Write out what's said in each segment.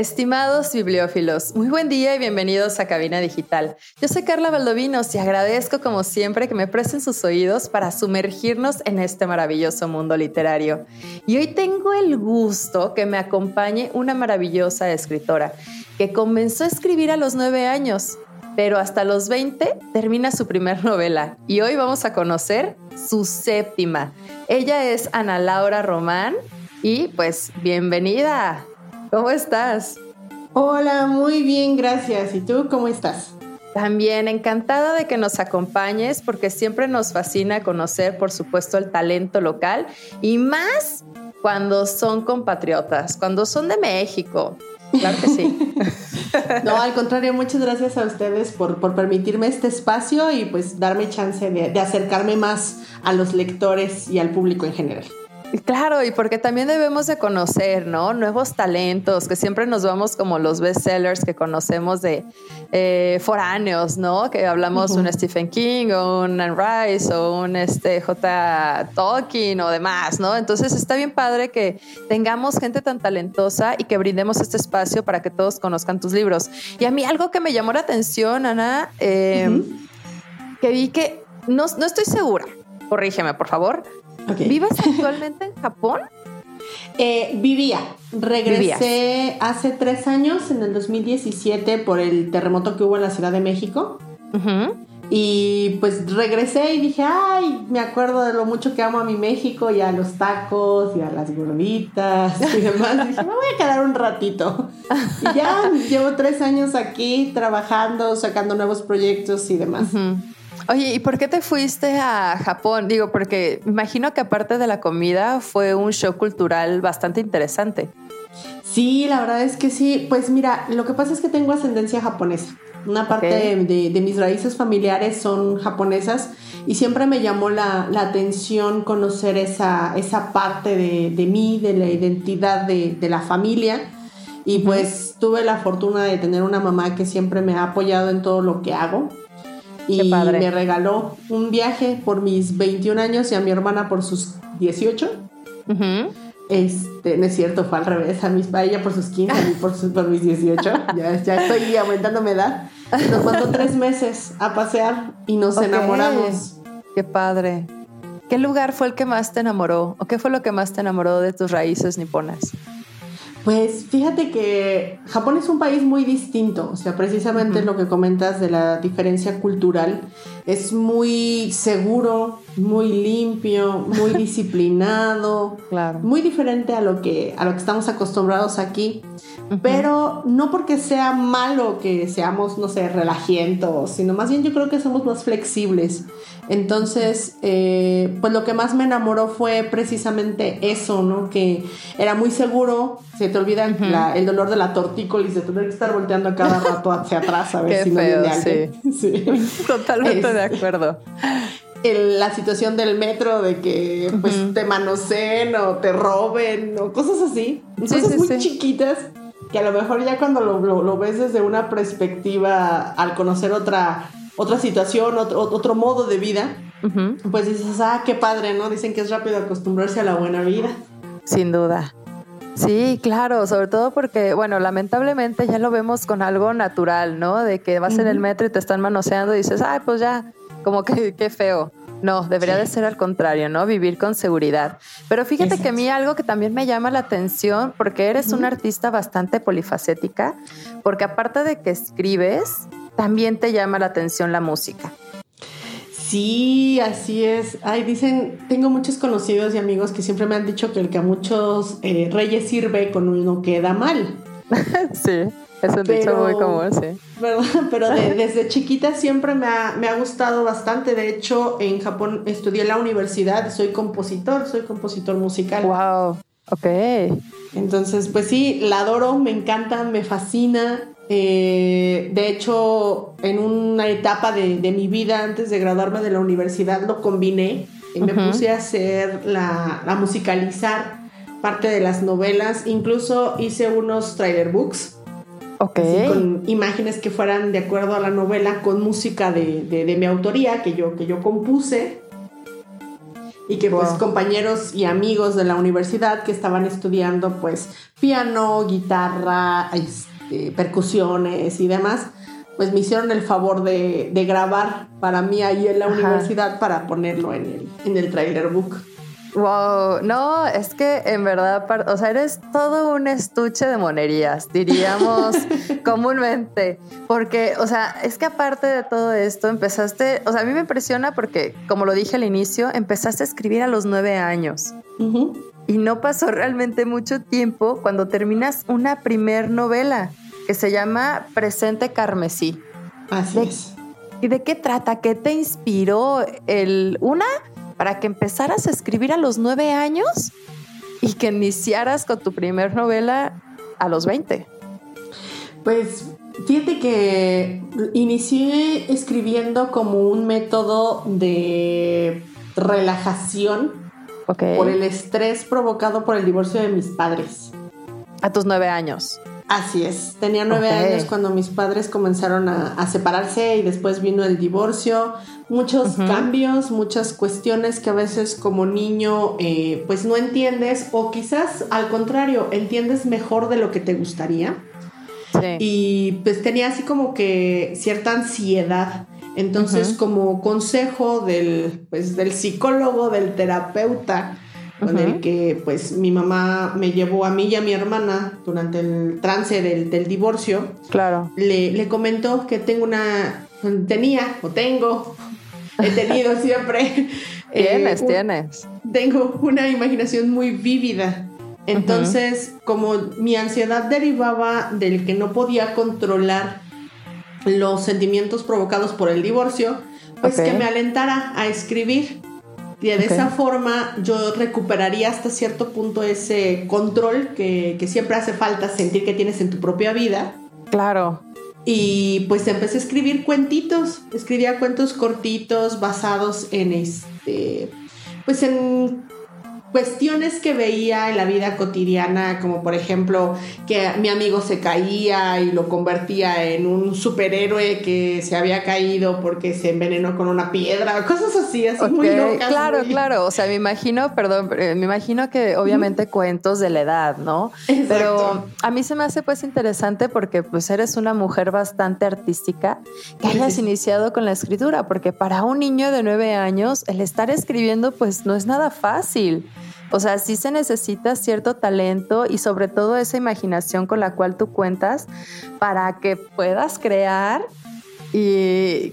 Estimados bibliófilos, muy buen día y bienvenidos a Cabina Digital. Yo soy Carla Valdovinos y agradezco como siempre que me presten sus oídos para sumergirnos en este maravilloso mundo literario. Y hoy tengo el gusto que me acompañe una maravillosa escritora que comenzó a escribir a los nueve años, pero hasta los 20 termina su primer novela y hoy vamos a conocer su séptima. Ella es Ana Laura Román y pues bienvenida. ¿Cómo estás? Hola, muy bien, gracias. ¿Y tú cómo estás? También encantada de que nos acompañes porque siempre nos fascina conocer, por supuesto, el talento local y más cuando son compatriotas, cuando son de México. Claro que sí. no, al contrario, muchas gracias a ustedes por, permitirme este espacio y pues darme chance de acercarme más a los lectores y al público en general. Claro, y porque también debemos de conocer, ¿no? Nuevos talentos, que siempre nos vamos como los bestsellers que conocemos de eh, foráneos, ¿no? Que hablamos un Stephen King o un Anne Rice o un este, J. Tolkien o demás, ¿no? Entonces está bien padre que tengamos gente tan talentosa y que brindemos este espacio para que todos conozcan tus libros. Y a mí algo que me llamó la atención, Ana, eh, que vi que no, no estoy segura, corrígeme, por favor ¿Vives actualmente en Japón? Eh, vivía. Regresé hace tres años, en el 2017, por el terremoto que hubo en la Ciudad de México. Y pues regresé y dije, ay, me acuerdo de lo mucho que amo a mi México y a los tacos y a las gorditas y demás. dije, me voy a quedar un ratito. Y ya llevo tres años aquí trabajando, sacando nuevos proyectos y demás. Oye, ¿y por qué te fuiste a Japón? Digo, porque imagino que aparte de la comida fue un show cultural bastante interesante. Sí, la verdad es que sí. Pues mira, lo que pasa es que tengo ascendencia japonesa. Una parte de, mis raíces familiares son japonesas y siempre me llamó la, atención conocer esa, esa parte de, mí, de la identidad de, la familia. Y pues tuve la fortuna de tener una mamá que siempre me ha apoyado en todo lo que hago y me regaló un viaje por mis 21 años y a mi hermana por sus 18. Este, no es cierto, fue al revés, a, mis, a ella por sus 15 y por, por mis 18. ya, ya estoy aumentándome edad. Nos mandó tres meses a pasear y nos enamoramos. Qué padre. ¿Qué lugar fue el que más te enamoró? ¿O qué fue lo que más te enamoró de tus raíces niponas? Pues fíjate que Japón es un país muy distinto, o sea, precisamente lo que comentas de la diferencia cultural, es muy seguro, muy limpio, muy disciplinado, claro. muy diferente a lo que a lo que estamos acostumbrados aquí, pero no porque sea malo que seamos, no sé, relajientos, sino más bien yo creo que somos más flexibles. Entonces, eh, pues lo que más me enamoró fue precisamente eso, ¿no? Que era muy seguro, se te olvida el dolor de la tortícola y se tener que estar volteando a cada rato hacia atrás a ver si no viene alguien. Sí. Totalmente de acuerdo. la situación del metro de que pues te manoseen o te roben o cosas así. cosas muy chiquitas que a lo mejor ya cuando lo, ves desde una perspectiva al conocer otra otra situación, otro, otro modo de vida, pues dices, ah, qué padre, ¿no? Dicen que es rápido acostumbrarse a la buena vida. Sin duda. Sí, claro, sobre todo porque, bueno, lamentablemente ya lo vemos con algo natural, ¿no? De que vas en el metro y te están manoseando y dices, ay, pues ya, como que qué feo. No, debería de ser al contrario, ¿no? Vivir con seguridad. Pero fíjate que a mí algo que también me llama la atención, porque eres una artista bastante polifacética, porque aparte de que escribes, también te llama la atención la música. Sí, así es. Ay, dicen, tengo muchos conocidos y amigos que siempre me han dicho que el que a muchos eh, reyes sirve con uno queda mal. sí. Es un dicho muy común, sí. Pero desde chiquita siempre me ha, me ha, gustado bastante. De hecho, en Japón estudié en la universidad, soy compositor, soy compositor musical. Wow, ok. Entonces, pues sí, la adoro, me encanta, me fascina. Eh, de hecho, en una etapa de, de, mi vida antes de graduarme de la universidad lo combiné y me puse a hacer la, a musicalizar parte de las novelas. Incluso hice unos trailer books con imágenes que fueran de acuerdo a la novela, con música de, mi autoría que yo, que yo compuse. Y que pues compañeros y amigos de la universidad que estaban estudiando pues piano, guitarra, este, percusiones y demás, pues me hicieron el favor de, grabar para mí ahí en la universidad para ponerlo en el, en el trailer book. Wow, no, es que en verdad, o sea, eres todo un estuche de monerías, diríamos comúnmente, porque, o sea, es que aparte de todo esto, empezaste, o sea, a mí me impresiona porque, como lo dije al inicio, empezaste a escribir a los nueve años. Y no pasó realmente mucho tiempo cuando terminas una primer novela que se llama Presente Carmesí. Así es. ¿Y de qué trata? ¿Qué te inspiró el una? Para que empezaras a escribir a los nueve años y que iniciaras con tu primer novela a los 20? Pues fíjate que inicié escribiendo como un método de relajación por el estrés provocado por el divorcio de mis padres. A tus nueve años. Así es, tenía nueve años cuando mis padres comenzaron a, separarse y después vino el divorcio, muchos cambios, muchas cuestiones que a veces como niño eh, pues no entiendes o quizás al contrario, entiendes mejor de lo que te gustaría. Y pues tenía así como que cierta ansiedad. Entonces como consejo del, pues, del psicólogo, del terapeuta, con el que pues mi mamá me llevó a mí y a mi hermana durante el trance del, del divorcio. Claro. Le, le, comentó que tengo una, tenía o tengo, he tenido siempre. Tienes, eh, tienes. Tengo una imaginación muy vívida. Entonces, como mi ansiedad derivaba del que no podía controlar los sentimientos provocados por el divorcio, pues que me alentara a escribir. Y de esa forma yo recuperaría hasta cierto punto ese control que, siempre hace falta sentir que tienes en tu propia vida. Claro. Y pues empecé a escribir cuentitos, escribía cuentos cortitos basados en este, pues en cuestiones que veía en la vida cotidiana, como por ejemplo que mi amigo se caía y lo convertía en un superhéroe que se había caído porque se envenenó con una piedra, cosas así, así muy locas. Claro, claro, o sea, me imagino, perdón, me imagino que obviamente cuentos de la edad, ¿no? Pero a mí se me hace pues interesante porque pues eres una mujer bastante artística que hayas iniciado con la escritura, porque para un niño de nueve años el estar escribiendo pues no es nada fácil. O sea, sí se necesita cierto talento y sobre todo esa imaginación con la cual tú cuentas para que puedas crear y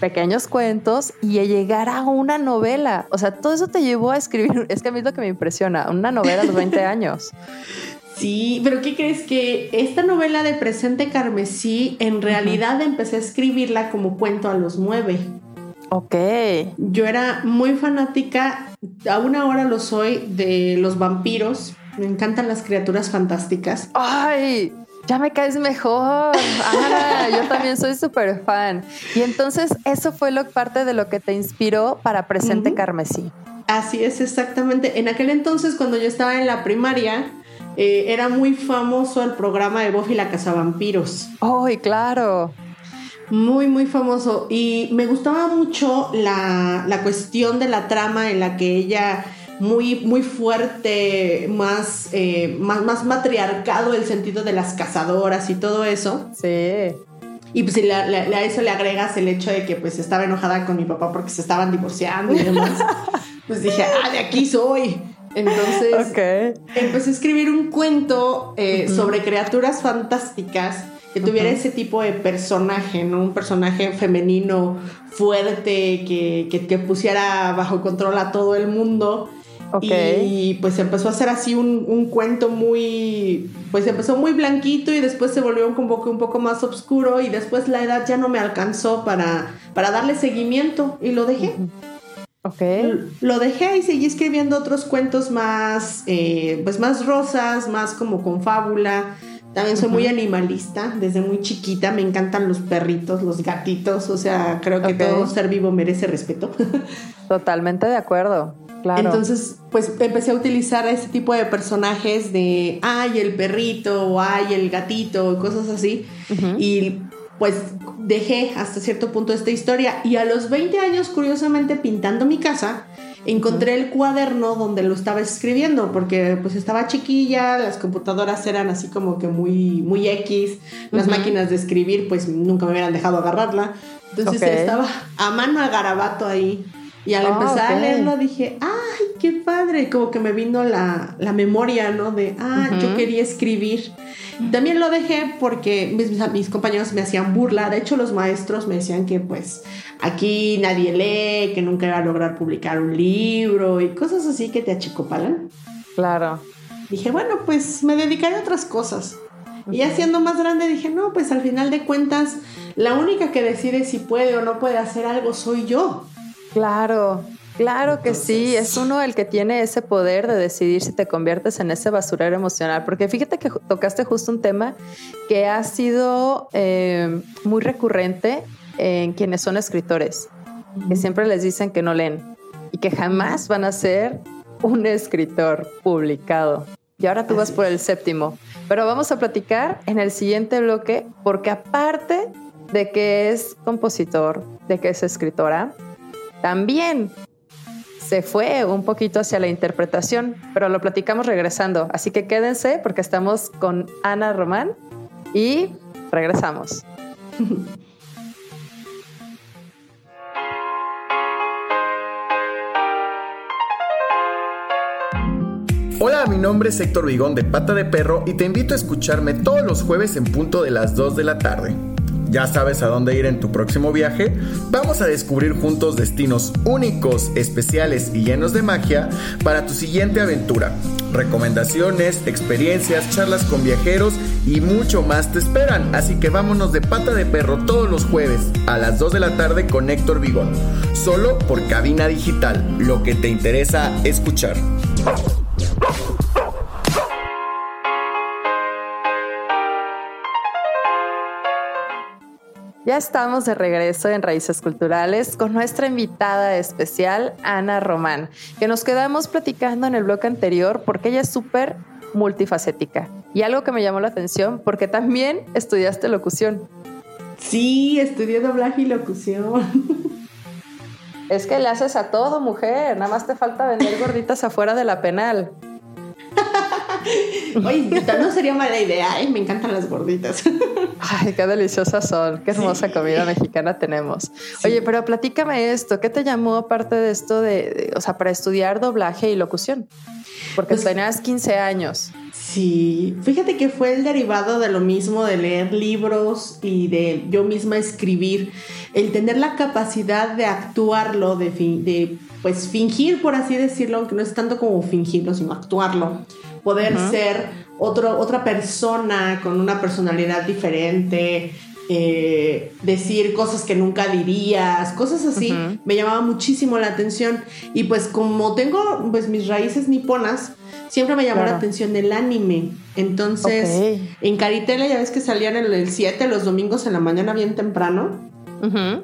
pequeños cuentos y llegar a una novela. O sea, todo eso te llevó a escribir, es que a mí es lo que me impresiona, una novela a los 20 años. Sí, pero ¿qué crees? Que esta novela de Presente Carmesí, en realidad empecé a escribirla como cuento a los nueve. Ok. Yo era muy fanática, aún ahora lo soy, de los vampiros. Me encantan las criaturas fantásticas. ¡Ay! Ya me caes mejor. yo también soy súper fan. Y entonces, eso fue lo, parte de lo que te inspiró para Presente Carmesí. Así es, exactamente. En aquel entonces, cuando yo estaba en la primaria, eh, era muy famoso el programa de Buffy la Cazavampiros. ¡Ay, claro! Muy, muy famoso. Y me gustaba mucho la, cuestión de la trama en la que ella muy, muy fuerte, más, eh, más, más matriarcado el sentido de las cazadoras y todo eso. Sí. Y pues a eso le agregas el hecho de que pues estaba enojada con mi papá porque se estaban divorciando y demás. pues dije, ah, de aquí soy. Entonces empecé a escribir un cuento eh, sobre criaturas fantásticas que tuviera ese tipo de personaje, ¿no? Un personaje femenino fuerte que, que, pusiera bajo control a todo el mundo Y pues empezó a hacer así un, cuento muy, pues empezó muy blanquito y después se volvió un poco, un poco más oscuro y después la edad ya no me alcanzó para, para darle seguimiento y lo dejé. Ok. Lo dejé y seguí escribiendo otros cuentos más, eh, pues más rosas, más como con fábula. También soy muy animalista, desde muy chiquita me encantan los perritos, los gatitos, o sea, creo que todo ser vivo merece respeto. Totalmente de acuerdo. Claro. Entonces, pues empecé a utilizar ese tipo de personajes de, ay, el perrito, o ay, el gatito, cosas así. Y pues dejé hasta cierto punto esta historia. Y a los 20 años, curiosamente, pintando mi casa, encontré el cuaderno donde lo estaba escribiendo, porque pues estaba chiquilla, las computadoras eran así como que muy, muy X, las máquinas de escribir pues nunca me hubieran dejado agarrarla. Entonces estaba a mano a garabato ahí. Y al ah, empezar a leerlo dije, ¡ay, qué padre! Como que me vino la, memoria, ¿no? De, ah, yo quería escribir. También lo dejé porque mis, mis, compañeros me hacían burla. De hecho, los maestros me decían que, pues, aquí nadie lee, que nunca iba a lograr publicar un libro y cosas así que te achicopalan. Claro. Dije, bueno, pues me dedicaré a otras cosas. Y ya siendo más grande dije, no, pues al final de cuentas, la única que decide si puede o no puede hacer algo soy yo. Claro, claro que sí, es uno el que tiene ese poder de decidir si te conviertes en ese basurero emocional, porque fíjate que tocaste justo un tema que ha sido eh, muy recurrente en quienes son escritores, que siempre les dicen que no leen y que jamás van a ser un escritor publicado. Y ahora tú vas por el séptimo, pero vamos a platicar en el siguiente bloque, porque aparte de que es compositor, de que es escritora, también se fue un poquito hacia la interpretación, pero lo platicamos regresando. Así que quédense porque estamos con Ana Román y regresamos. Hola, mi nombre es Héctor Vigón de Pata de Perro y te invito a escucharme todos los jueves en punto de las 2 de la tarde. ¿Ya sabes a dónde ir en tu próximo viaje? Vamos a descubrir juntos destinos únicos, especiales y llenos de magia para tu siguiente aventura. Recomendaciones, experiencias, charlas con viajeros y mucho más te esperan. Así que vámonos de pata de perro todos los jueves a las 2 de la tarde con Héctor Vigón. Solo por cabina digital, lo que te interesa escuchar. Ya estamos de regreso en Raíces Culturales con nuestra invitada especial, Ana Román, que nos quedamos platicando en el bloque anterior porque ella es súper multifacética. Y algo que me llamó la atención, porque también estudiaste locución. Sí, estudié doblaje y locución. Es que le haces a todo, mujer. Nada más te falta vender gorditas afuera de la penal. Oye, no sería mala idea, ¿eh? Me encantan las gorditas. Ay, qué deliciosas son, qué hermosa comida mexicana tenemos. Oye, pero platícame esto, ¿qué te llamó aparte de esto de, o sea, para estudiar doblaje y locución? Porque pues, tenías 15 años. Sí, fíjate que fue el derivado de lo mismo, de leer libros y de yo misma escribir, el tener la capacidad de actuarlo, de, de pues fingir, por así decirlo, aunque no es tanto como fingirlo, sino actuarlo poder ser otro, otra persona con una personalidad diferente, eh, decir cosas que nunca dirías, cosas así, me llamaba muchísimo la atención. Y pues como tengo pues mis raíces niponas, siempre me llamó la atención el anime. Entonces, en Caritele ya ves que salían el 7 los domingos en la mañana bien temprano.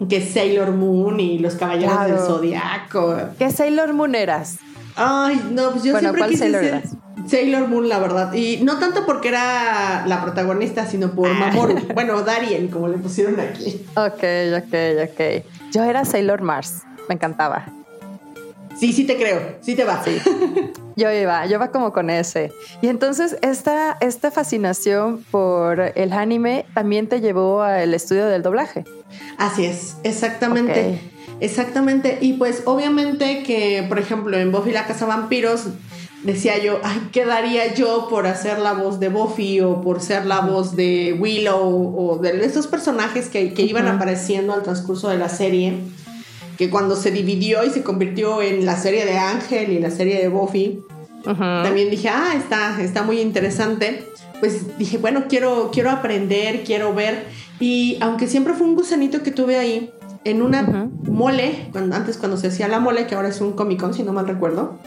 Que Sailor Moon y los Caballeros del Zodiaco. ¿Qué Sailor Moon eras? Ay, no, pues yo bueno, siempre ¿cuál quise Sailor ser eras? Sailor Moon, la verdad. Y no tanto porque era la protagonista, sino por ah. Mamoru. bueno, Darien, como le pusieron aquí. Ok, ok, ok. Yo era Sailor Mars. Me encantaba. Sí, sí te creo. Sí te va. Sí. Yo iba, yo iba como con ese. Y entonces esta, esta fascinación por el anime también te llevó al estudio del doblaje. Así es, exactamente. Exactamente. Y pues obviamente que, por ejemplo, en Buffy la Casa Vampiros decía yo, ay, ¿qué daría yo por hacer la voz de Buffy o por ser la voz de Willow o de esos personajes que, iban apareciendo al transcurso de la serie? que cuando se dividió y se convirtió en la serie de Ángel y la serie de Buffy, también dije, ah, está, está muy interesante. Pues dije, bueno, quiero, quiero aprender, quiero ver. Y aunque siempre fue un gusanito que tuve ahí, en una mole, cuando, antes cuando se hacía la mole, que ahora es un Comic Con, si no mal recuerdo.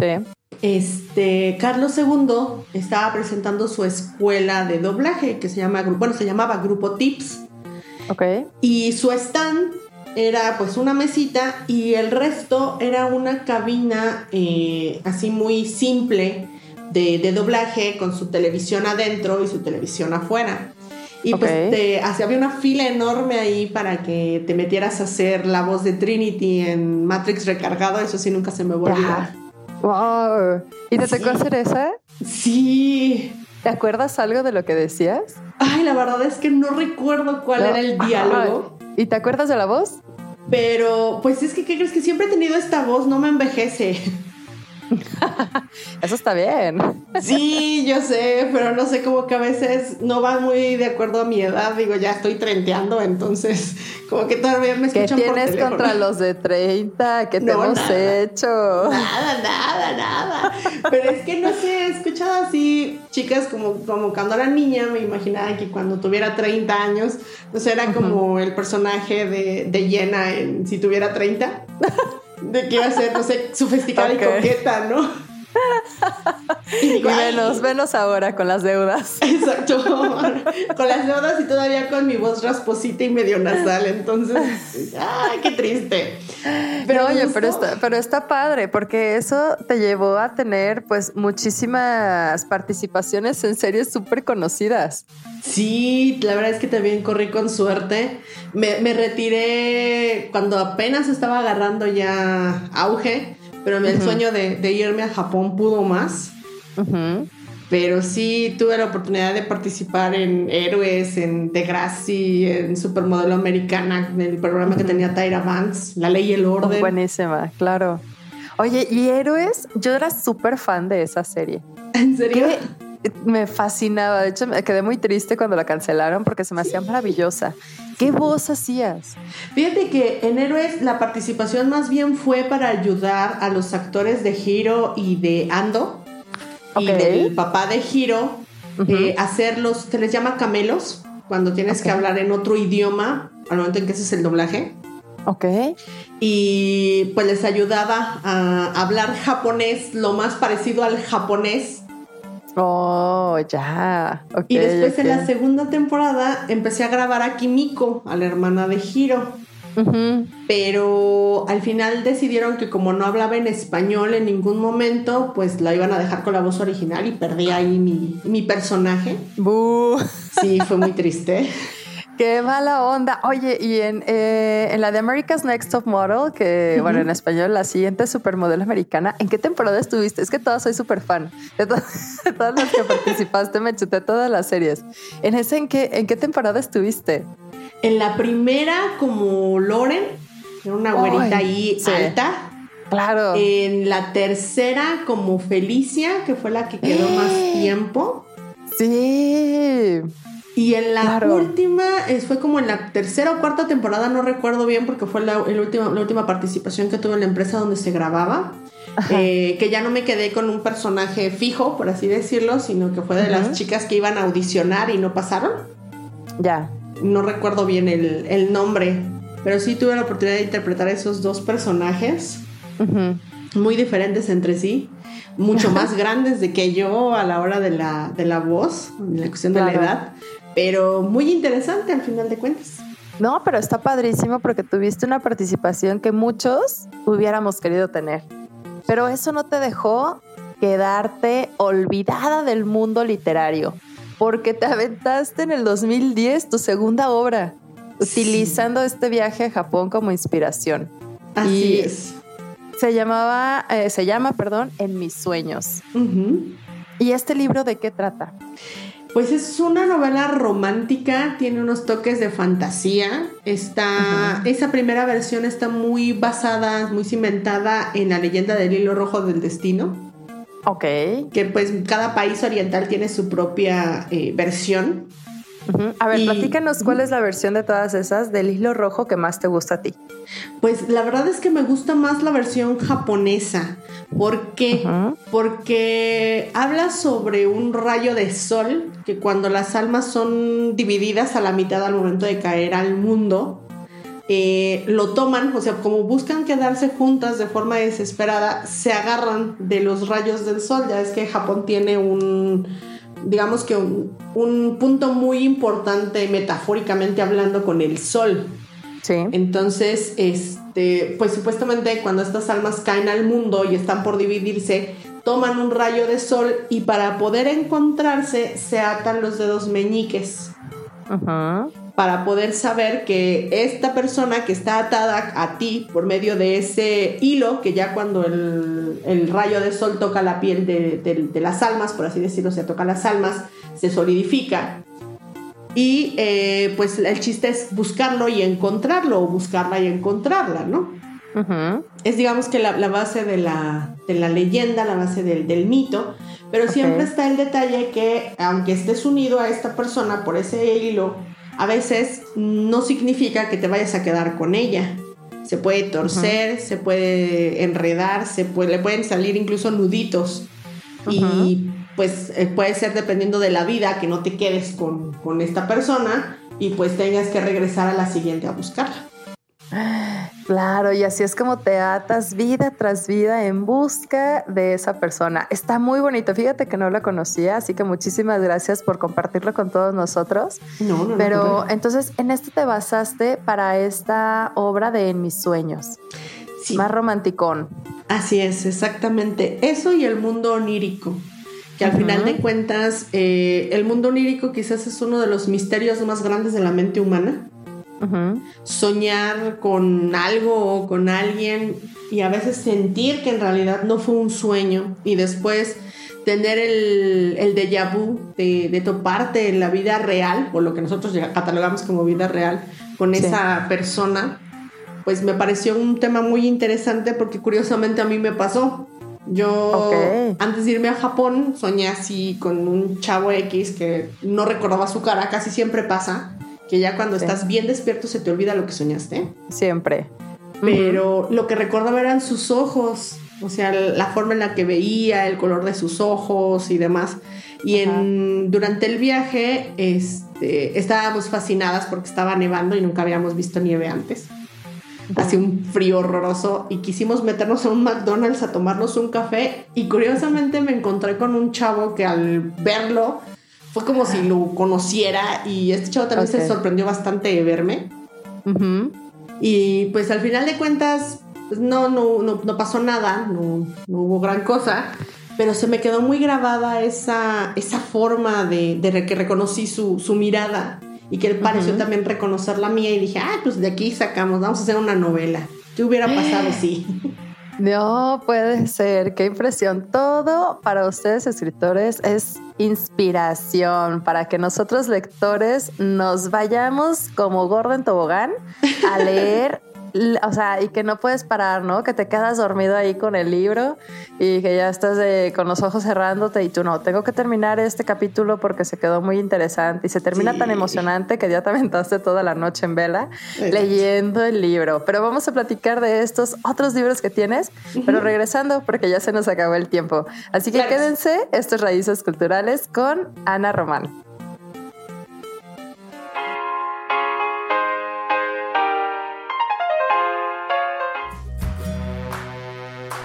Sí. Este, Carlos II estaba presentando su escuela de doblaje que se llama, bueno, se llamaba Grupo Tips. Ok. Y su stand era pues una mesita y el resto era una cabina eh, así muy simple de, doblaje con su televisión adentro y su televisión afuera. Y pues te, así, había una fila enorme ahí para que te metieras a hacer la voz de Trinity en Matrix recargado, eso sí nunca se me volvió. Wow. ¿Y te tocó hacer esa? Sí. ¿Te acuerdas algo de lo que decías? Ay, la verdad es que no recuerdo cuál era el diálogo. ¿Y te acuerdas de la voz? Pero, pues es que, ¿qué crees? Que siempre he tenido esta voz, no me envejece. Eso está bien. Sí, yo sé, pero no sé, como que a veces no va muy de acuerdo a mi edad. Digo, ya estoy trenteando, entonces como que todavía me escuchan ¿Qué tienes contra los de 30? ¿Qué te hemos hecho? Nada, nada, nada. Pero es que no sé, he escuchado así chicas como, como cuando era niña, me imaginaba que cuando tuviera 30 años, no sé, era como el personaje de, de Jenna en si tuviera 30 de que iba a ser, no sé, sofisticada y coqueta, ¿no? Y, menos, menos ahora con las deudas. Exacto. con las deudas y todavía con mi voz rasposita y medio nasal. Entonces, ay, qué triste. Pero oye, pero está, pero está padre, porque eso te llevó a tener pues muchísimas participaciones en series súper conocidas. Sí, la verdad es que también corrí con suerte. Me, me retiré cuando apenas estaba agarrando ya auge pero el sueño de, irme a Japón pudo más. Pero sí tuve la oportunidad de participar en Héroes, en Degrassi, en Supermodelo Americana, en el programa que tenía Tyra Banks, La Ley y el Orden. buenísima, claro. Oye, ¿y Héroes? Yo era súper fan de esa serie. ¿En serio? Me fascinaba. De hecho, me quedé muy triste cuando la cancelaron porque se me hacía maravillosa. ¿Qué voz hacías? Fíjate que en Héroes la participación más bien fue para ayudar a los actores de Hiro y de Ando y del papá de Hiro eh, hacer los, se les llama camelos, cuando tienes que hablar en otro idioma al momento en que haces el doblaje. Ok. Y pues les ayudaba a hablar japonés lo más parecido al japonés Oh, ya. y después en la segunda temporada empecé a grabar a Kimiko, a la hermana de Hiro. Pero al final decidieron que como no hablaba en español en ningún momento, pues la iban a dejar con la voz original y perdí ahí mi, mi personaje. Sí, fue muy triste. Qué mala onda. Oye, y en, eh, en la de America's Next Top Model, que bueno, en español, la siguiente supermodelo americana, ¿en qué temporada estuviste? Es que todas soy súper fan. De, todas las que participaste, me chuté todas las series. ¿En ese en qué, en qué temporada estuviste? En la primera, como Loren, era una güerita ahí alta. Claro. En la tercera, como Felicia, que fue la que quedó más tiempo. Sí. Y en la última, fue como en la tercera o cuarta temporada, no recuerdo bien porque fue la, última, la última participación que tuve en la empresa donde se grababa. Eh, que ya no me quedé con un personaje fijo, por así decirlo, sino que fue de las chicas que iban a audicionar y no pasaron. Ya. No recuerdo bien el, nombre, pero sí tuve la oportunidad de interpretar esos dos personajes. Muy diferentes entre sí, mucho más grandes de que yo a la hora de la, de la voz, en la cuestión de la edad pero muy interesante al final de cuentas. No, pero está padrísimo porque tuviste una participación que muchos hubiéramos querido tener. Pero eso no te dejó quedarte olvidada del mundo literario, porque te aventaste en el 2010 tu segunda obra, utilizando este viaje a Japón como inspiración. Así es. Se llamaba, eh, se llama, perdón, En mis sueños. ¿Y este libro de qué trata? Pues es una novela romántica, tiene unos toques de fantasía. Está, esa primera versión está muy basada, muy cimentada en la leyenda del hilo rojo del destino. Ok. Que pues cada país oriental tiene su propia eh, versión. A ver, platícanos cuál es la versión de todas esas del hilo rojo que más te gusta a ti. Pues la verdad es que me gusta más la versión japonesa. ¿Por qué? Porque habla sobre un rayo de sol que cuando las almas son divididas a la mitad al momento de caer al mundo, eh, lo toman, o sea, como buscan quedarse juntas de forma desesperada, se agarran de los rayos del sol. Ya es que Japón tiene un digamos que un, punto muy importante metafóricamente hablando con el sol. Sí. Entonces, este, pues supuestamente cuando estas almas caen al mundo y están por dividirse, toman un rayo de sol y para poder encontrarse se atan los dedos meñiques. Ajá para poder saber que esta persona que está atada a ti por medio de ese hilo, que ya cuando el, rayo de sol toca la piel de, las almas, por así decirlo, se toca las almas, se solidifica. Y eh, pues el chiste es buscarlo y encontrarlo, o buscarla y encontrarla, ¿no? Es digamos que la, base de la, leyenda, la base del, mito, pero siempre está el detalle que aunque estés unido a esta persona por ese hilo, a veces no significa que te vayas a quedar con ella. Se puede torcer, se puede enredar, se puede, le pueden salir incluso nuditos. Y pues eh, puede ser dependiendo de la vida que no te quedes con, con esta persona y pues tengas que regresar a la siguiente a buscarla. Claro, y así es como te atas vida tras vida en busca de esa persona. Está muy bonito. Fíjate que no la conocía, así que muchísimas gracias por compartirlo con todos nosotros. No, no, Pero entonces, en esto te basaste para esta obra de En mis sueños. Sí. Más romanticón. Así es, exactamente. Eso y el mundo onírico que al final de cuentas eh, el mundo onírico quizás es uno de los misterios más grandes de la mente humana soñar con algo o con alguien y a veces sentir que en realidad no fue un sueño y después tener el, el déjà vu de, toparte en la vida real o lo que nosotros catalogamos como vida real con esa persona, pues me pareció un tema muy interesante porque curiosamente a mí me pasó. Yo antes de irme a Japón soñé así con un chavo X que no recordaba su cara, casi siempre pasa que ya cuando estás bien despierto se te olvida lo que soñaste. Siempre. Pero lo que recordaba eran sus ojos, o sea, la forma en la que veía, el color de sus ojos y demás. Y en, durante el viaje este, estábamos fascinadas porque estaba nevando y nunca habíamos visto nieve antes. Hacía un frío horroroso y quisimos meternos a un McDonald's a tomarnos un café y curiosamente me encontré con un chavo que al verlo fue como si lo conociera y este chavo también se sorprendió bastante de verme. Y pues al final de cuentas, pues no, no, no, pasó nada, no, hubo gran cosa, pero se me quedó muy grabada esa, esa forma de, que reconocí su, mirada y que él pareció también reconocer la mía y dije, ah, pues de aquí sacamos, vamos a hacer una novela. ¿Qué hubiera pasado sí No puede ser, qué impresión. Todo para ustedes escritores es inspiración para que nosotros lectores nos vayamos como Gordon Tobogán a leer o sea, y que no puedes parar, ¿no? Que te quedas dormido ahí con el libro y que ya estás con los ojos cerrándote y tú no, tengo que terminar este capítulo porque se quedó muy interesante y se termina tan emocionante que ya te aventaste toda la noche en vela leyendo el libro. Pero vamos a platicar de estos otros libros que tienes, pero regresando porque ya se nos acabó el tiempo. Así que quédense estos raíces culturales con Ana Román.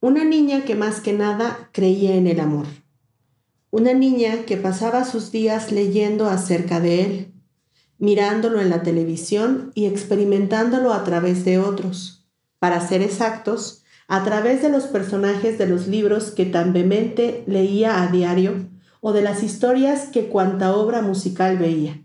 una niña que más que nada creía en el amor. Una niña que pasaba sus días leyendo acerca de él, mirándolo en la televisión y experimentándolo a través de otros. Para ser exactos, a través de los personajes de los libros que tan vehemente leía a diario o de las historias que cuanta obra musical veía.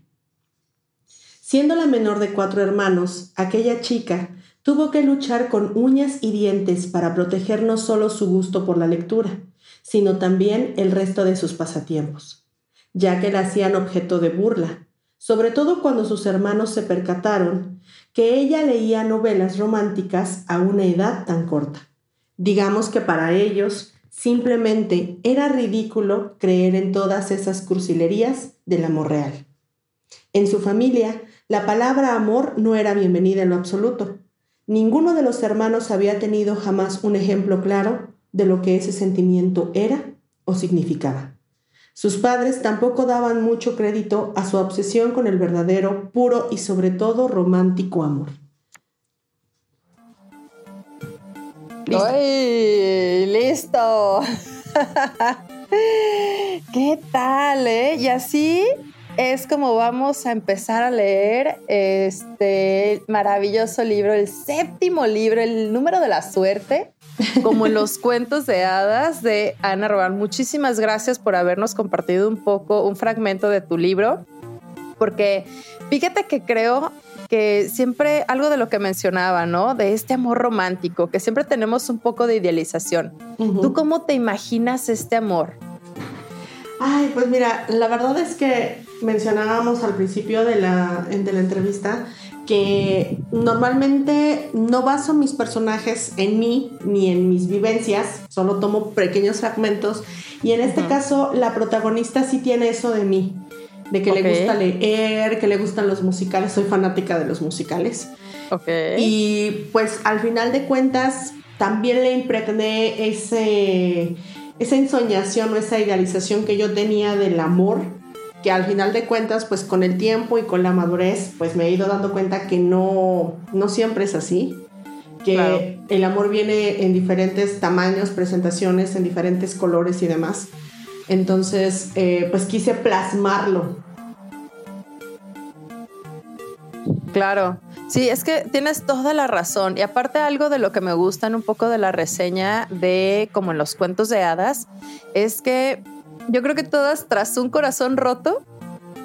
Siendo la menor de cuatro hermanos, aquella chica tuvo que luchar con uñas y dientes para proteger no solo su gusto por la lectura, sino también el resto de sus pasatiempos, ya que la hacían objeto de burla, sobre todo cuando sus hermanos se percataron que ella leía novelas románticas a una edad tan corta. Digamos que para ellos simplemente era ridículo creer en todas esas crucilerías del amor real. En su familia, la palabra amor no era bienvenida en lo absoluto. Ninguno de los hermanos había tenido jamás un ejemplo claro de lo que ese sentimiento era o significaba. Sus padres tampoco daban mucho crédito a su obsesión con el verdadero, puro y sobre todo romántico amor. ¡Listo! ¡Listo! ¿Qué tal, eh? Y así es como vamos a empezar a leer este maravilloso libro, el séptimo libro, el número de la suerte, como en los cuentos de hadas de Ana Robán. Muchísimas gracias por habernos compartido un poco, un fragmento de tu libro, porque fíjate que creo que siempre algo de lo que mencionaba, ¿no? De este amor romántico, que siempre tenemos un poco de idealización. ¿Tú cómo te imaginas este amor? Ay, pues mira, la verdad es que mencionábamos al principio de la, de la entrevista que normalmente no baso mis personajes en mí ni en mis vivencias, solo tomo pequeños fragmentos y en este caso la protagonista sí tiene eso de mí, de que le gusta leer, que le gustan los musicales, soy fanática de los musicales. Okay. Y pues al final de cuentas también le impregné ese, esa ensoñación o esa idealización que yo tenía del amor que al final de cuentas, pues con el tiempo y con la madurez, pues me he ido dando cuenta que no, no siempre es así, que el amor viene en diferentes tamaños, presentaciones, en diferentes colores y demás. Entonces, eh, pues quise plasmarlo. Claro, sí, es que tienes toda la razón. Y aparte algo de lo que me gustan un poco de la reseña de como en los cuentos de hadas, es que yo creo que todas tras un corazón roto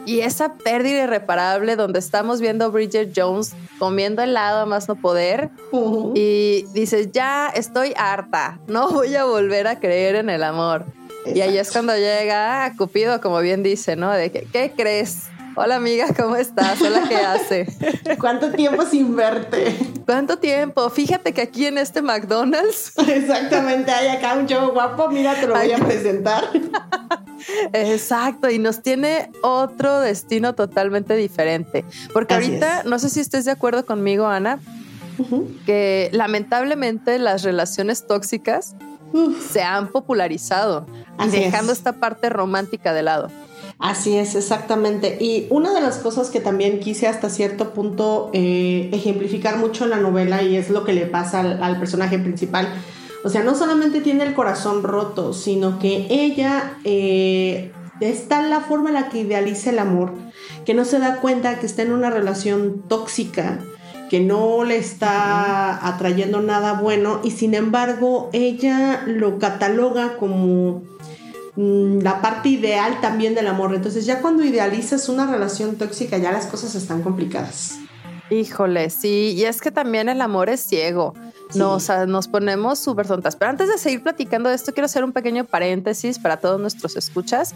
y esa pérdida irreparable donde estamos viendo a Bridget Jones comiendo helado a más no poder y dices, ya estoy harta, no voy a volver a creer en el amor. Y ahí es cuando llega Cupido, como bien dice, ¿no? De que, ¿qué crees? Hola amiga, ¿cómo estás? Hola, ¿qué hace? ¿Cuánto tiempo sin verte? ¿Cuánto tiempo? Fíjate que aquí en este McDonald's. Exactamente, hay acá un chavo guapo, mira, te lo voy a presentar. Exacto, y nos tiene otro destino totalmente diferente. Porque ahorita, no sé si estés de acuerdo conmigo, Ana, que lamentablemente las relaciones tóxicas se han popularizado, dejando esta parte romántica de lado. Así es, exactamente. Y una de las cosas que también quise hasta cierto punto eh, ejemplificar mucho en la novela y es lo que le pasa al, personaje principal. O sea, no solamente tiene el corazón roto, sino que ella eh, está en la forma en la que idealiza el amor, que no se da cuenta que está en una relación tóxica, que no le está atrayendo nada bueno y sin embargo ella lo cataloga como la parte ideal también del amor. Entonces ya cuando idealizas una relación tóxica ya las cosas están complicadas. Híjole, sí, y es que también el amor es ciego. Nos, nos ponemos súper tontas. Pero antes de seguir platicando de esto, quiero hacer un pequeño paréntesis para todos nuestros escuchas,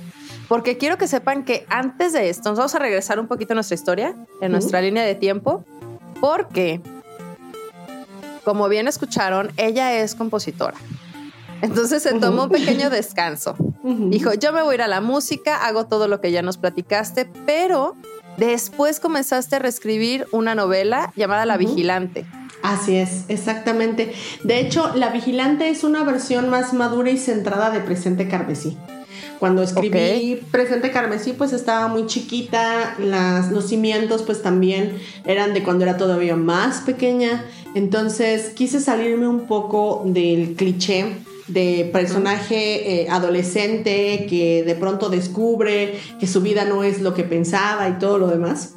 porque quiero que sepan que antes de esto, nos vamos a regresar un poquito a nuestra historia, en nuestra línea de tiempo, porque, como bien escucharon, ella es compositora. Entonces se tomó un pequeño descanso. Dijo, yo me voy a ir a la música, hago todo lo que ya nos platicaste, pero después comenzaste a reescribir una novela llamada La Vigilante. Así es, exactamente. De hecho, La Vigilante es una versión más madura y centrada de Presente Carmesí. Cuando escribí Presente Carmesí, pues estaba muy chiquita, las, los cimientos pues también eran de cuando era todavía más pequeña, entonces quise salirme un poco del cliché de personaje eh, adolescente que de pronto descubre que su vida no es lo que pensaba y todo lo demás.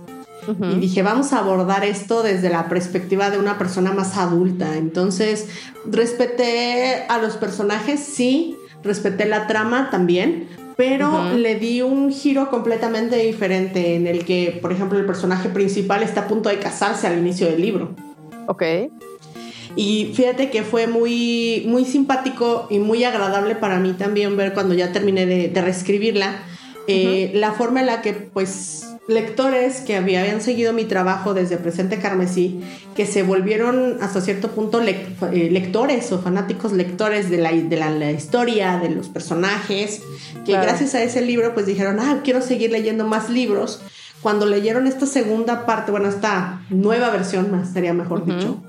Y dije, vamos a abordar esto desde la perspectiva de una persona más adulta. Entonces, respeté a los personajes, sí, respeté la trama también, pero le di un giro completamente diferente en el que, por ejemplo, el personaje principal está a punto de casarse al inicio del libro. Ok. Y fíjate que fue muy, muy simpático y muy agradable para mí también ver cuando ya terminé de, reescribirla, eh, la forma en la que pues lectores que habían seguido mi trabajo desde Presente Carmesí, que se volvieron hasta cierto punto eh, lectores o fanáticos lectores de la, de la, historia, de los personajes, que gracias a ese libro pues dijeron, ah, quiero seguir leyendo más libros. Cuando leyeron esta segunda parte, bueno, esta nueva versión, más sería mejor dicho,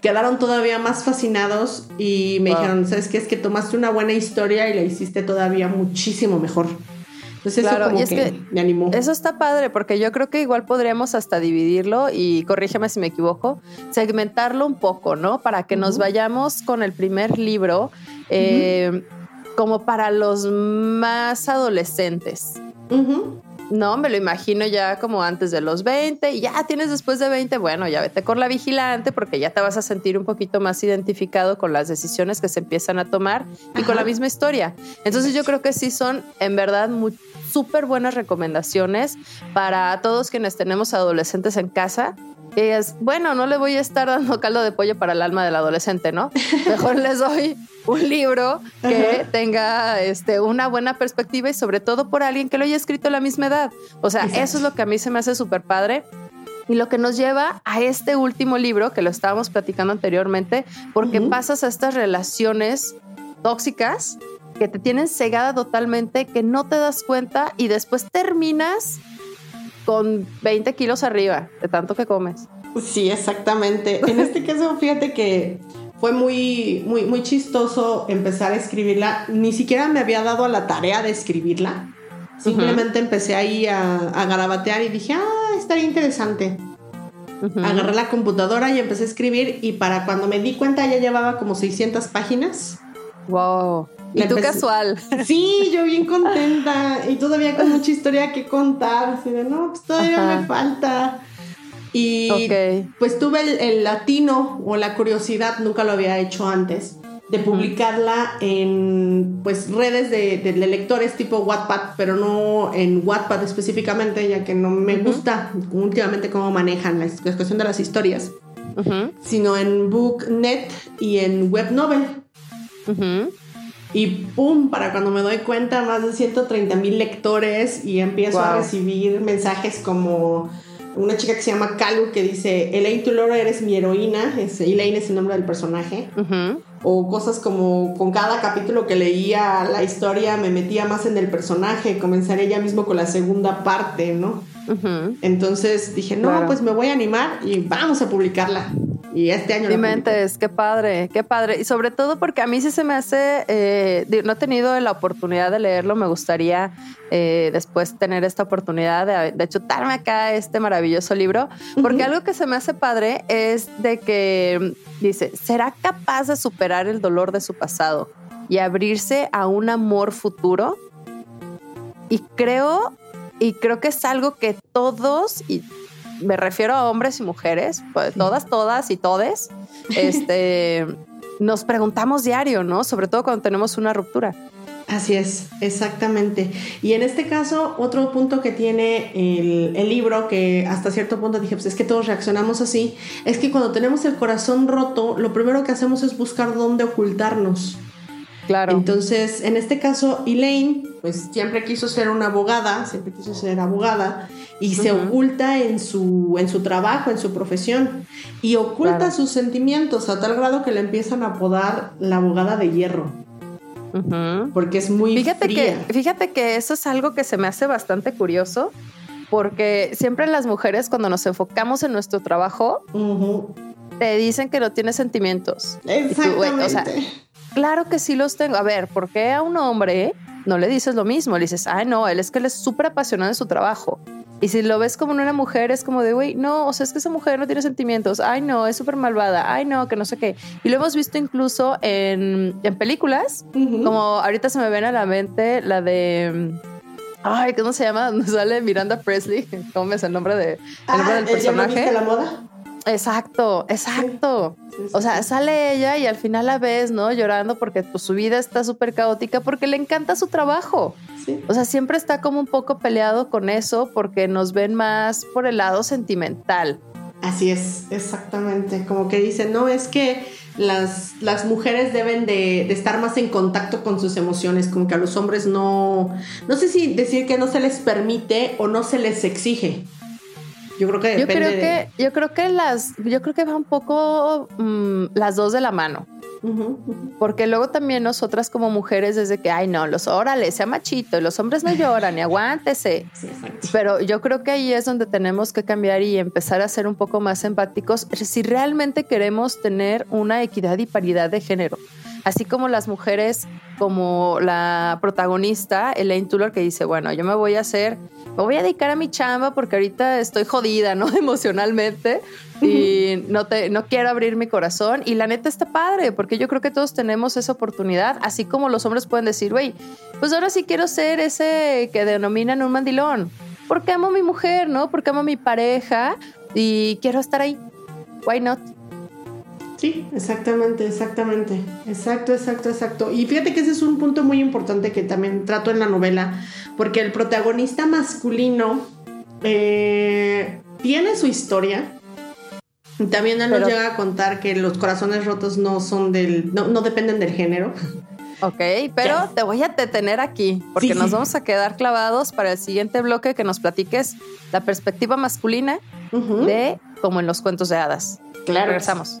quedaron todavía más fascinados y me dijeron, ¿sabes qué? Es que tomaste una buena historia y la hiciste todavía muchísimo mejor. Entonces claro, eso y es que, me animó. Eso está padre porque yo creo que igual podríamos hasta dividirlo y corrígeme si me equivoco, segmentarlo un poco, ¿no? Para que nos vayamos con el primer libro eh, como para los más adolescentes. No, me lo imagino ya como antes de los 20 y ya tienes después de 20, bueno, ya vete con la vigilante porque ya te vas a sentir un poquito más identificado con las decisiones que se empiezan a tomar y con la misma historia. Entonces yo creo que sí son en verdad súper buenas recomendaciones para todos quienes tenemos adolescentes en casa es, bueno, no le voy a estar dando caldo de pollo para el alma del adolescente, ¿no? Mejor les doy un libro que tenga este, una buena perspectiva y sobre todo por alguien que lo haya escrito a la misma edad. O sea, eso es lo que a mí se me hace súper padre. Y lo que nos lleva a este último libro que lo estábamos platicando anteriormente, porque pasas a estas relaciones tóxicas que te tienen cegada totalmente, que no te das cuenta y después terminas con 20 kilos arriba de tanto que comes. Sí, exactamente. En este caso, fíjate que fue muy, muy, muy chistoso empezar a escribirla. Ni siquiera me había dado a la tarea de escribirla. Simplemente empecé ahí a, a, garabatear y dije, ah, estaría interesante. Agarré la computadora y empecé a escribir y para cuando me di cuenta ya llevaba como 600 páginas. Wow. Y tú casual. Sí, yo bien contenta y todavía con mucha historia que contar. Así de, no, pues todavía me falta. Y pues tuve el, latino o la curiosidad, nunca lo había hecho antes, de publicarla en pues redes de, lectores tipo Wattpad, pero no en Wattpad específicamente, ya que no me gusta últimamente cómo manejan la, cuestión de las historias, sino en BookNet y en Web Novel. Y pum, para cuando me doy cuenta, más de 130 mil lectores y empiezo a recibir mensajes como una chica que se llama Kalu que dice, Elaine Tuloro eres mi heroína, es, Elaine es el nombre del personaje. O cosas como con cada capítulo que leía la historia me metía más en el personaje, comenzaré ya mismo con la segunda parte, ¿no? Entonces dije, no, pues me voy a animar y vamos a publicarla. Y este año... mentes, qué padre, qué padre. Y sobre todo porque a mí sí se me hace, eh, no he tenido la oportunidad de leerlo, me gustaría eh, después tener esta oportunidad de, de, chutarme acá este maravilloso libro, porque algo que se me hace padre es de que dice, ¿será capaz de superar el dolor de su pasado y abrirse a un amor futuro? Y creo, y creo que es algo que todos, y me refiero a hombres y mujeres, pues, todas, todas y todes, este, nos preguntamos diario, ¿no? Sobre todo cuando tenemos una ruptura. Así es, exactamente. Y en este caso, otro punto que tiene el, libro, que hasta cierto punto dije, pues es que todos reaccionamos así, es que cuando tenemos el corazón roto, lo primero que hacemos es buscar dónde ocultarnos. Claro. Entonces, en este caso, Elaine, pues siempre quiso ser una abogada, siempre quiso ser abogada, y se oculta en su, en su trabajo, en su profesión, y oculta sus sentimientos a tal grado que le empiezan a apodar la abogada de hierro. Porque es muy fíjate Que, fíjate que eso es algo que se me hace bastante curioso, porque siempre las mujeres cuando nos enfocamos en nuestro trabajo, te dicen que no tienes sentimientos. Exactamente. Claro que sí los tengo. A ver, ¿por qué a un hombre no le dices lo mismo? Le dices, ay, no, él es que él es súper apasionado en su trabajo. Y si lo ves como una mujer, es como de, güey, no, o sea, es que esa mujer no tiene sentimientos. Ay, no, es súper malvada. Ay, no, que no sé qué. Y lo hemos visto incluso en, en películas, como ahorita se me ven a la mente la de... Ay, ¿cómo se llama? Donde sale Miranda Presley. ¿Cómo es el nombre, de, el nombre del personaje? la moda? Exacto, exacto. o sea, sale ella y al final la ves, ¿no? Llorando porque pues, su vida está súper caótica porque le encanta su trabajo. O sea, siempre está como un poco peleado con eso porque nos ven más por el lado sentimental. Así es, exactamente. Como que dicen, no, es que las, las mujeres deben de, de, estar más en contacto con sus emociones, como que a los hombres no, no sé si decir que no se les permite o no se les exige. Yo creo que depende yo creo que yo creo que las yo creo que va un poco mm, las dos de la mano. Porque luego también nosotras como mujeres desde que, ay no, los órale, sea machito, los hombres no lloran y aguántese. Pero yo creo que ahí es donde tenemos que cambiar y empezar a ser un poco más empáticos si realmente queremos tener una equidad y paridad de género. Así como las mujeres, como la protagonista, Elaine Tuller, que dice, bueno, yo me voy a hacer me voy a dedicar a mi chamba porque ahorita estoy jodida, ¿no? Emocionalmente y no, te, no quiero abrir mi corazón. Y la neta está padre porque yo creo que todos tenemos esa oportunidad, así como los hombres pueden decir, güey, pues ahora sí quiero ser ese que denominan un mandilón. Porque amo a mi mujer, ¿no? Porque amo a mi pareja y quiero estar ahí. Why not? Sí, exactamente, exactamente. Exacto, exacto, exacto. Y fíjate que ese es un punto muy importante que también trato en la novela, porque el protagonista masculino eh, tiene su historia. También él nos llega a contar que los corazones rotos no son del, no, dependen del género. Ok, pero te voy a detener aquí porque nos vamos a quedar clavados para el siguiente bloque que nos platiques la perspectiva masculina de como en los cuentos de hadas. Claro. Regresamos.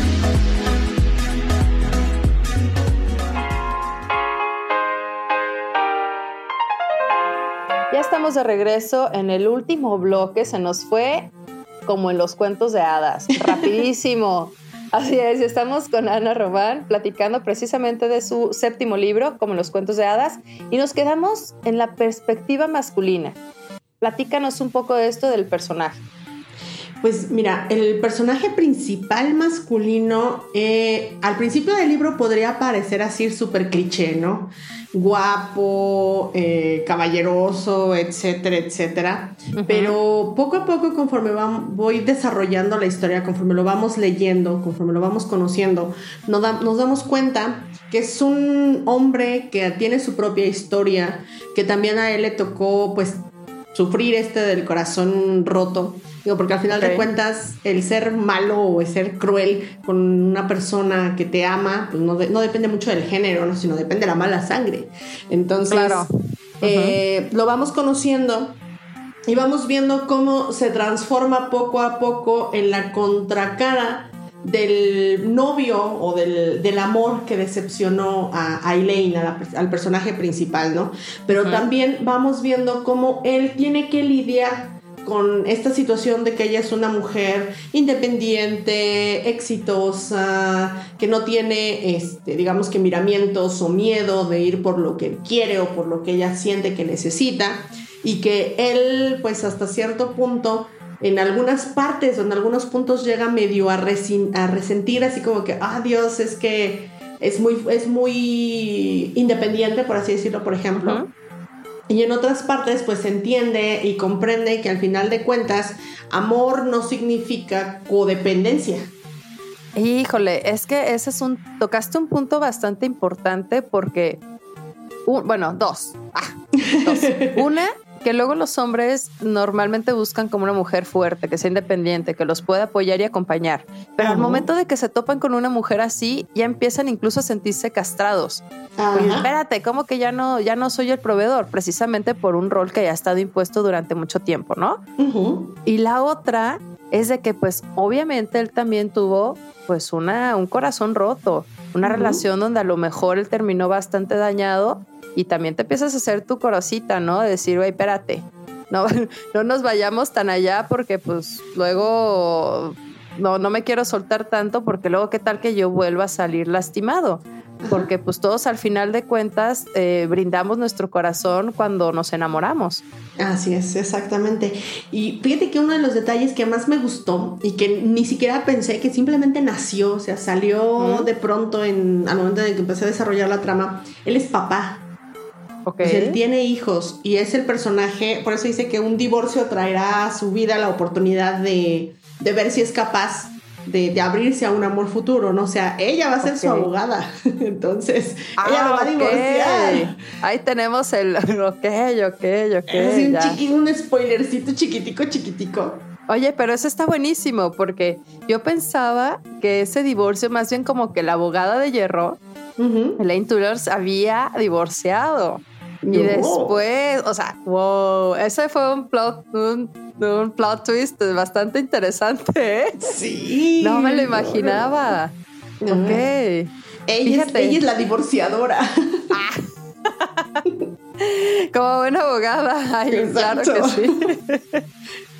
Estamos de regreso en el último bloque. Se nos fue como en los cuentos de hadas, rapidísimo. Así es, estamos con Ana Román platicando precisamente de su séptimo libro, como en los cuentos de hadas, y nos quedamos en la perspectiva masculina. Platícanos un poco de esto del personaje. Pues mira, el personaje principal masculino, eh, al principio del libro podría parecer así súper cliché, ¿no? guapo, eh, caballeroso, etcétera, etcétera. Pero poco a poco, conforme voy desarrollando la historia, conforme lo vamos leyendo, conforme lo vamos conociendo, nos, nos damos cuenta que es un hombre que tiene su propia historia, que también a él le tocó pues sufrir este del corazón roto Digo, porque al final de cuentas, el ser malo o el ser cruel con una persona que te ama, pues no, depende mucho del género, sino depende de la mala sangre. Entonces, eh, lo vamos conociendo y vamos viendo cómo se transforma poco a poco en la contracara del novio o del, amor que decepcionó a, Elaine, al personaje principal, ¿no? Pero también vamos viendo cómo él tiene que lidiar con esta situación de que ella es una mujer independiente, exitosa, que no tiene, este, digamos que miramientos o miedo de ir por lo que quiere o por lo que ella siente que necesita y que él, pues hasta cierto punto, en algunas partes o en algunos puntos llega medio a, a resentir así como que, ah, Dios, es que es muy, es muy independiente, por así decirlo, por ejemplo. Y en otras partes pues se entiende y comprende que al final de cuentas amor no significa codependencia. Híjole, es que ese es un, tocaste un punto bastante importante porque, bueno, dos. Ah, dos. Una, que luego los hombres normalmente buscan como una mujer fuerte, que sea independiente, que los pueda apoyar y acompañar. Pero al momento de que se topan con una mujer así, ya empiezan incluso a sentirse castrados. espérate, ¿cómo que ya no, ya no soy el proveedor? Precisamente por un rol que ya ha estado impuesto durante mucho tiempo, ¿no? Y la otra es de que pues obviamente él también tuvo pues una, un corazón roto, una relación donde a lo mejor él terminó bastante dañado y también te empiezas a hacer tu corosita, ¿no? De decir, güey, espérate, no, no nos vayamos tan allá porque pues luego no, no me quiero soltar tanto porque luego qué tal que yo vuelva a salir lastimado. Porque pues todos al final de cuentas eh, brindamos nuestro corazón cuando nos enamoramos. Así es, exactamente. Y fíjate que uno de los detalles que más me gustó y que ni siquiera pensé que simplemente nació, o sea, salió de pronto en, al momento en que empecé a desarrollar la trama, él es papá. Okay. él tiene hijos y es el personaje, por eso dice que un divorcio traerá a su vida la oportunidad de, de ver si es capaz de, de, abrirse a un amor futuro, ¿no? O sea, ella va a ser okay. su abogada, entonces ah, ella lo va a divorciar. Okay. Ahí tenemos el, ok, ok, ok. Es un, chiqui, un spoilercito chiquitico, chiquitico. Oye, pero eso está buenísimo porque yo pensaba que ese divorcio, más bien como que la abogada de Hierro, uh -huh. Elaine Tudors, había divorciado. Y después, o sea, wow, ese fue un plot, un, un plot twist bastante interesante, ¿eh? Sí. No me lo imaginaba. Ok. Ella es, ella es, la divorciadora. Como buena abogada. Ay, claro que sí.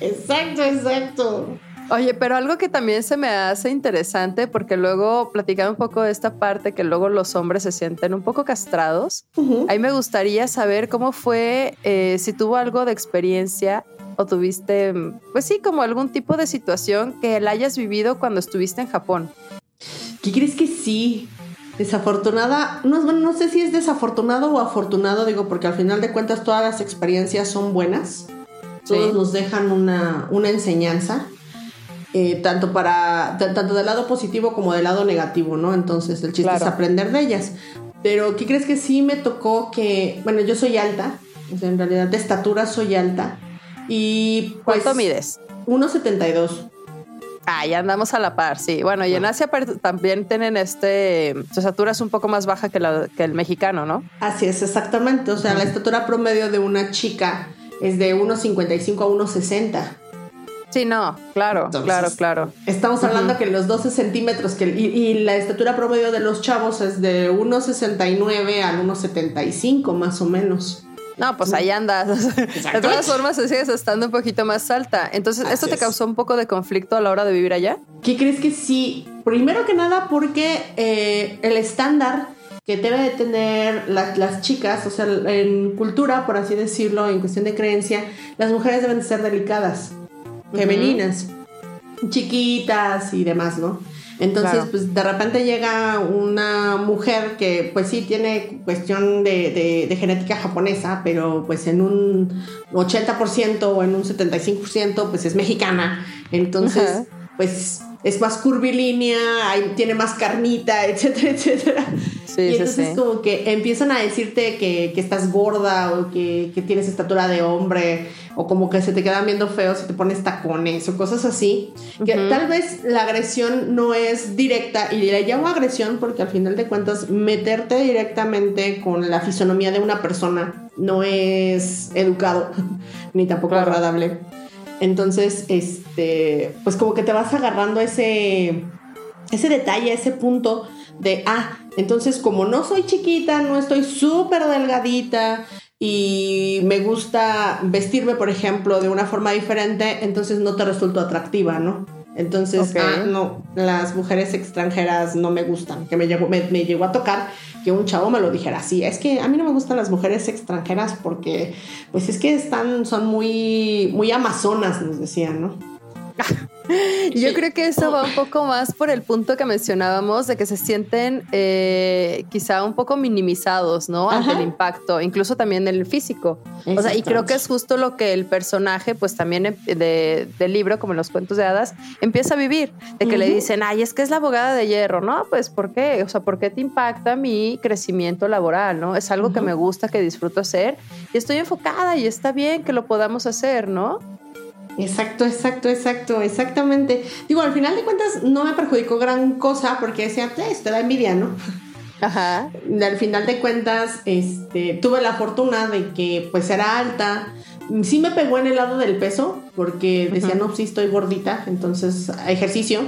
exacto, exacto. Oye, pero algo que también se me hace interesante, porque luego platicando un poco de esta parte que luego los hombres se sienten un poco castrados, uh -huh. ahí me gustaría saber cómo fue, eh, si tuvo algo de experiencia o tuviste, pues sí, como algún tipo de situación que la hayas vivido cuando estuviste en Japón. ¿Qué crees que sí? Desafortunada, no, bueno, no sé si es desafortunado o afortunado, digo, porque al final de cuentas todas las experiencias son buenas, todos sí. nos dejan una, una enseñanza. Eh, tanto para tanto del lado positivo como del lado negativo, ¿no? Entonces el chiste claro. es aprender de ellas. Pero ¿qué crees que sí me tocó que, bueno, yo soy alta, en realidad de estatura soy alta y pues, ¿cuánto mides? 1.72. Ah, ya andamos a la par, sí. Bueno, y en Asia también tienen este, su estatura es un poco más baja que, la, que el mexicano, ¿no? Así es, exactamente. O sea, la estatura promedio de una chica es de 1.55 a 1.60. Sí, no, claro, Entonces, claro, claro. Estamos hablando uh -huh. que los 12 centímetros que, y, y, la estatura promedio de los chavos es de 1,69 al 1,75 más o menos. No, pues ahí andas. De todas formas, sigues estando un poquito más alta. Entonces, ¿esto te causó un poco de conflicto a la hora de vivir allá? ¿Qué crees que sí? Primero que nada, porque eh, el estándar que debe de tener la, las chicas, o sea, en cultura, por así decirlo, en cuestión de creencia, las mujeres deben de ser delicadas femeninas, uh -huh. chiquitas y demás, ¿no? Entonces, claro. pues de repente llega una mujer que pues sí tiene cuestión de, de, de genética japonesa, pero pues en un 80% o en un 75% pues es mexicana. Entonces, uh -huh. pues es más curvilínea, hay, tiene más carnita, etcétera, etcétera. Sí, y entonces sí, sí. como que empiezan a decirte que, que estás gorda o que, que, tienes estatura de hombre o como que se te quedan viendo feos si te pones tacones o cosas así. Uh -huh. Que tal vez la agresión no es directa y le llamo agresión porque al final de cuentas meterte directamente con la fisonomía de una persona no es educado ni tampoco claro. agradable. Entonces, este, pues como que te vas agarrando ese, ese detalle, ese punto de, ah, entonces como no soy chiquita, no estoy súper delgadita y me gusta vestirme, por ejemplo, de una forma diferente, entonces no te resulto atractiva, ¿no? Entonces, okay. ah, no, las mujeres extranjeras no me gustan, que me llegó, me, me llegó a tocar que un chavo me lo dijera así, es que a mí no me gustan las mujeres extranjeras porque, pues es que están, son muy, muy amazonas, nos decían, ¿no? Yo creo que eso va un poco más por el punto que mencionábamos de que se sienten eh, quizá un poco minimizados, ¿no? Ante Ajá. el impacto, incluso también el físico. O sea, y creo que es justo lo que el personaje, pues también de, del libro, como en los cuentos de hadas, empieza a vivir. De que uh -huh. le dicen, ay, es que es la abogada de hierro, ¿no? Pues, ¿por qué? O sea, ¿por qué te impacta mi crecimiento laboral, ¿no? Es algo uh -huh. que me gusta, que disfruto hacer y estoy enfocada y está bien que lo podamos hacer, ¿no? Exacto, exacto, exacto, exactamente. Digo, al final de cuentas no me perjudicó gran cosa porque decía, esto da envidia, ¿no? Ajá. Al final de cuentas, este, tuve la fortuna de que pues era alta. Sí me pegó en el lado del peso porque decía, uh -huh. no, sí estoy gordita, entonces ejercicio.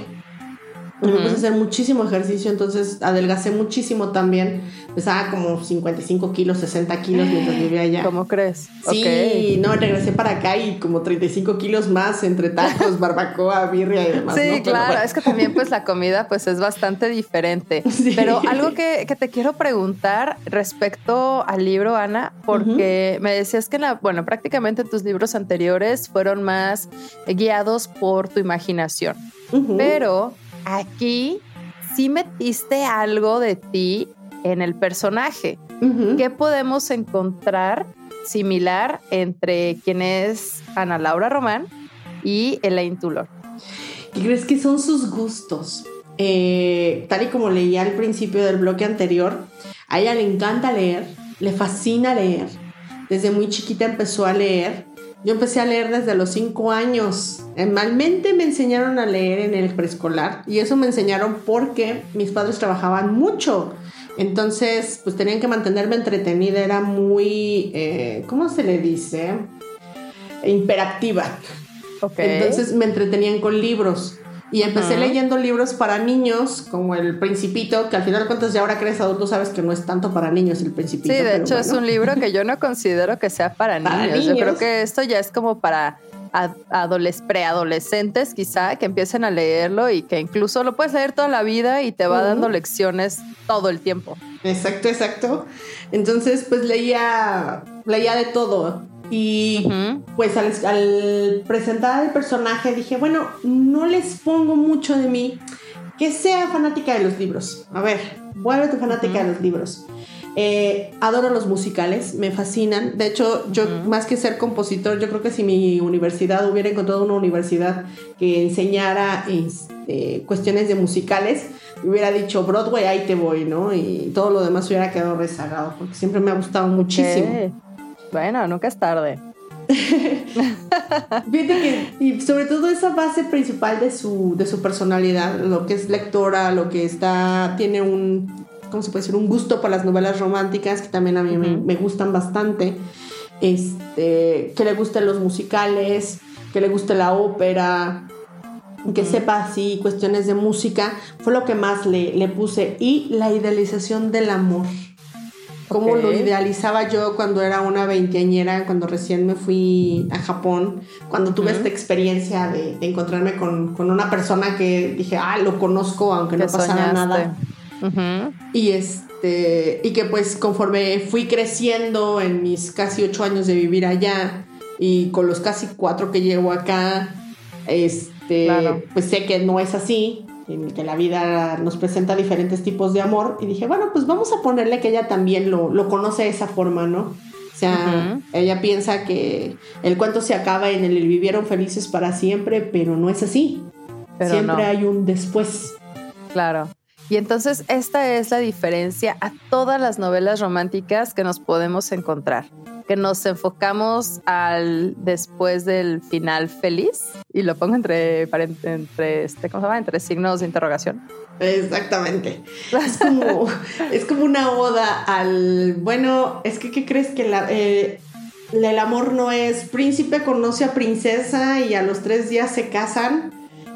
Me puse a hacer muchísimo ejercicio, entonces adelgacé muchísimo también. Pesaba como 55 kilos, 60 kilos mientras vivía allá. ¿Cómo crees? Sí, no, regresé para acá y como 35 kilos más entre tacos, barbacoa, birria y demás. Sí, claro, es que también pues la comida pues es bastante diferente. Pero algo que, te quiero preguntar respecto al libro, Ana, porque me decías que, la, bueno, prácticamente tus libros anteriores fueron más guiados por tu imaginación. Pero aquí sí metiste algo de ti en el personaje. ¿Qué podemos encontrar similar entre quien es Ana Laura Román y Elaine Tulor? ¿Qué crees que son sus gustos? Eh, tal y como leía al principio del bloque anterior, a ella le encanta leer, le fascina leer. Desde muy chiquita empezó a leer yo empecé a leer desde los cinco años. Malmente me enseñaron a leer en el preescolar y eso me enseñaron porque mis padres trabajaban mucho. Entonces, pues tenían que mantenerme entretenida. Era muy, eh, ¿cómo se le dice? Imperativa. Entonces me entretenían con libros. Y empecé leyendo libros para niños, como El Principito, que al final de cuentas ya ahora que eres adulto sabes que no es tanto para niños El Principito. Sí, de hecho es un libro que yo no considero que sea para, niños. Yo creo que esto ya es como para preadolescentes quizá que empiecen a leerlo y que incluso lo puedes leer toda la vida y te va dando lecciones todo el tiempo. Exacto, exacto. Entonces, pues leía, leía de todo. Y pues al, presentar el personaje dije, bueno, no les pongo mucho de mí, que sea fanática de los libros. A ver, vuélvete fanática de los libros. Eh, adoro los musicales, me fascinan. De hecho, yo más que ser compositor, yo creo que si mi universidad hubiera encontrado una universidad que enseñara este, cuestiones de musicales, hubiera dicho Broadway, ahí te voy, ¿no? Y todo lo demás hubiera quedado rezagado, porque siempre me ha gustado muchísimo. Bueno, nunca es tarde. Fíjate que, y sobre todo esa base principal de su, de su personalidad, lo que es lectora, lo que está, tiene un, ¿cómo se puede decir? Un gusto por las novelas románticas, que también a mí me, gustan bastante. Este, que le gusten los musicales, que le guste la ópera, que sepa así cuestiones de música, fue lo que más le, le puse. Y la idealización del amor cómo lo idealizaba yo cuando era una veinteañera, cuando recién me fui a Japón, cuando tuve esta experiencia de, encontrarme con, una persona que dije, ah, lo conozco, aunque no pasara nada. Y este, y que pues conforme fui creciendo en mis casi ocho años de vivir allá y con los casi cuatro que llevo acá, este, pues sé que no es así en que la vida nos presenta diferentes tipos de amor y dije, bueno, pues vamos a ponerle que ella también lo, conoce de esa forma, ¿no? O sea, ella piensa que el cuento se acaba en el vivieron felices para siempre, pero no es así. siempre hay un después. Claro. Y entonces esta es la diferencia a todas las novelas románticas que nos podemos encontrar que nos enfocamos al después del final feliz y lo pongo entre, entre, este, ¿cómo se llama? entre signos de interrogación. Exactamente. Es como, es como una oda al, bueno, es que ¿qué crees que la, eh, el amor no es príncipe conoce a princesa y a los tres días se casan?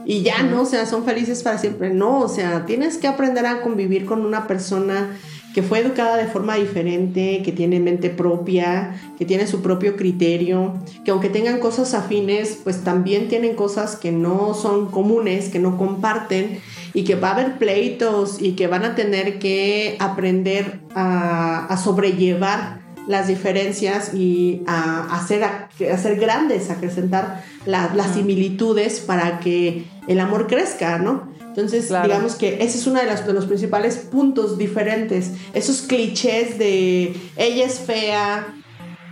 y ya no, o sea, son felices para siempre. No, o sea, tienes que aprender a convivir con una persona que fue educada de forma diferente, que tiene mente propia, que tiene su propio criterio, que aunque tengan cosas afines, pues también tienen cosas que no son comunes, que no comparten y que va a haber pleitos y que van a tener que aprender a, sobrellevar las diferencias y a hacer, a hacer grandes, a acrecentar las similitudes para que el amor crezca, ¿no? Entonces, digamos que ese es uno de, de los principales puntos diferentes. Esos clichés de ella es fea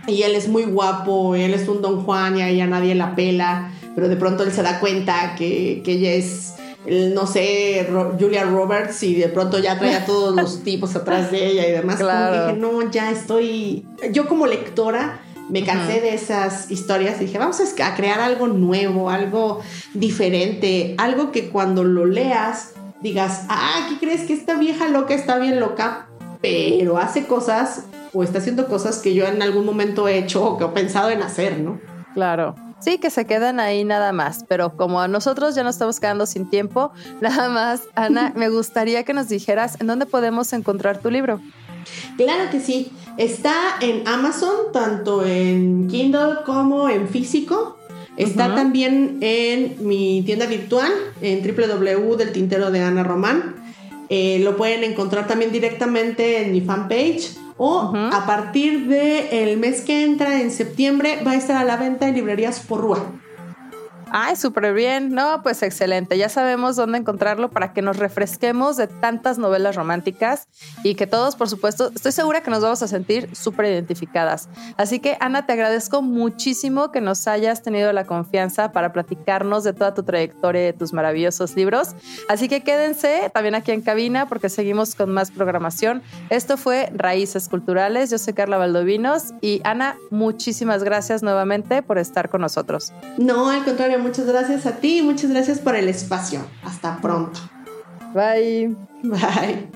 y él es muy guapo, y él es un don Juan y a ella nadie la pela, pero de pronto él se da cuenta que, ella es no sé, Julia Roberts y de pronto ya trae a todos los tipos atrás de ella y demás. Como dije, no, ya estoy. Yo como lectora me cansé de esas historias y dije, vamos a crear algo nuevo, algo diferente, algo que cuando lo leas digas, ah, ¿qué crees que esta vieja loca está bien loca? Pero hace cosas o está haciendo cosas que yo en algún momento he hecho o que he pensado en hacer, ¿no? Claro. sí, que se quedan ahí nada más. Pero como a nosotros ya nos estamos quedando sin tiempo, nada más, Ana, me gustaría que nos dijeras en dónde podemos encontrar tu libro. Claro que sí. Está en Amazon, tanto en Kindle como en físico. Está también en mi tienda virtual, en www del tintero de Ana Román. Eh, lo pueden encontrar también directamente en mi fanpage o a partir del mes que entra, en septiembre, va a estar a la venta en librerías Porrúa. Ay, súper bien. No, pues excelente. Ya sabemos dónde encontrarlo para que nos refresquemos de tantas novelas románticas y que todos, por supuesto, estoy segura que nos vamos a sentir súper identificadas. Así que, Ana, te agradezco muchísimo que nos hayas tenido la confianza para platicarnos de toda tu trayectoria y de tus maravillosos libros. Así que quédense también aquí en cabina porque seguimos con más programación. Esto fue Raíces Culturales. Yo soy Carla Valdovinos y Ana, muchísimas gracias nuevamente por estar con nosotros. No, al contrario muchas gracias a ti y muchas gracias por el espacio. Hasta pronto. Bye. Bye.